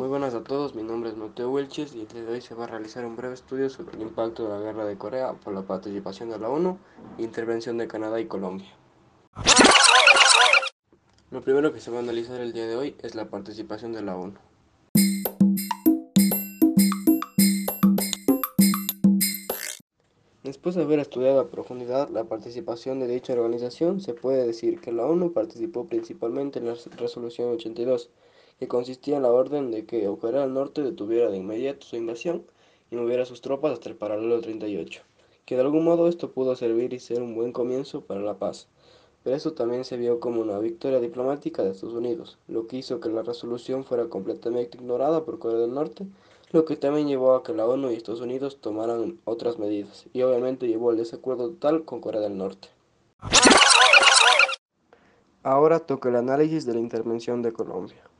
Muy buenas a todos, mi nombre es Mateo Wilches y el día de hoy se va a realizar un breve estudio sobre el impacto de la guerra de Corea por la participación de la ONU intervención de Canadá y Colombia. Lo primero que se va a analizar el día de hoy es la participación de la ONU. Después de haber estudiado a profundidad la participación de dicha organización, se puede decir que la ONU participó principalmente en la resolución 82, que consistía en la orden de que Corea del Norte detuviera de inmediato su invasión y moviera sus tropas hasta el paralelo 38, que de algún modo esto pudo servir y ser un buen comienzo para la paz. Pero eso también se vio como una victoria diplomática de Estados Unidos, lo que hizo que la resolución fuera completamente ignorada por Corea del Norte, lo que también llevó a que la ONU y Estados Unidos tomaran otras medidas, y obviamente llevó al desacuerdo total con Corea del Norte. Ahora toca el análisis de la intervención de Colombia.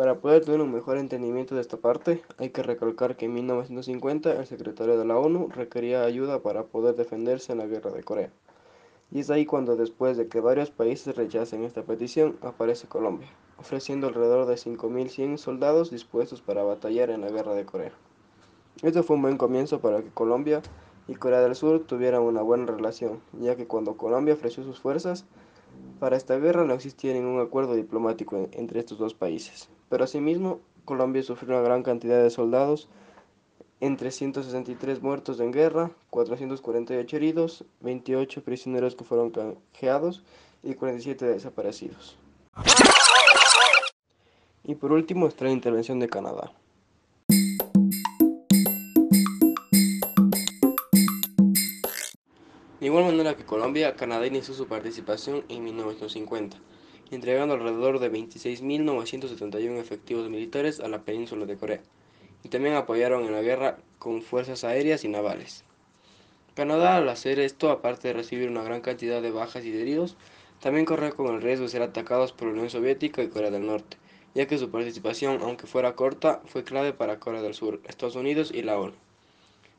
Para poder tener un mejor entendimiento de esta parte, hay que recalcar que en 1950 el secretario de la ONU requería ayuda para poder defenderse en la guerra de Corea. Y es ahí cuando después de que varios países rechacen esta petición, aparece Colombia, ofreciendo alrededor de 5.100 soldados dispuestos para batallar en la guerra de Corea. Esto fue un buen comienzo para que Colombia y Corea del Sur tuvieran una buena relación, ya que cuando Colombia ofreció sus fuerzas, para esta guerra no existía ningún acuerdo diplomático entre estos dos países. Pero asimismo, Colombia sufrió una gran cantidad de soldados, entre 163 muertos en guerra, 448 heridos, 28 prisioneros que fueron canjeados y 47 desaparecidos. Y por último está la intervención de Canadá. De igual manera que Colombia, Canadá inició su participación en 1950 entregando alrededor de 26.971 efectivos militares a la península de Corea, y también apoyaron en la guerra con fuerzas aéreas y navales. Canadá, al hacer esto, aparte de recibir una gran cantidad de bajas y de heridos, también corre con el riesgo de ser atacados por la Unión Soviética y Corea del Norte, ya que su participación, aunque fuera corta, fue clave para Corea del Sur, Estados Unidos y la ONU.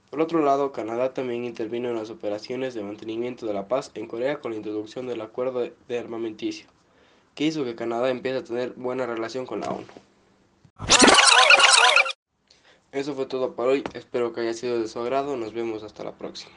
Por otro lado, Canadá también intervino en las operaciones de mantenimiento de la paz en Corea con la introducción del acuerdo de armamenticio que hizo que Canadá empiece a tener buena relación con la ONU. Eso fue todo por hoy, espero que haya sido de su agrado, nos vemos hasta la próxima.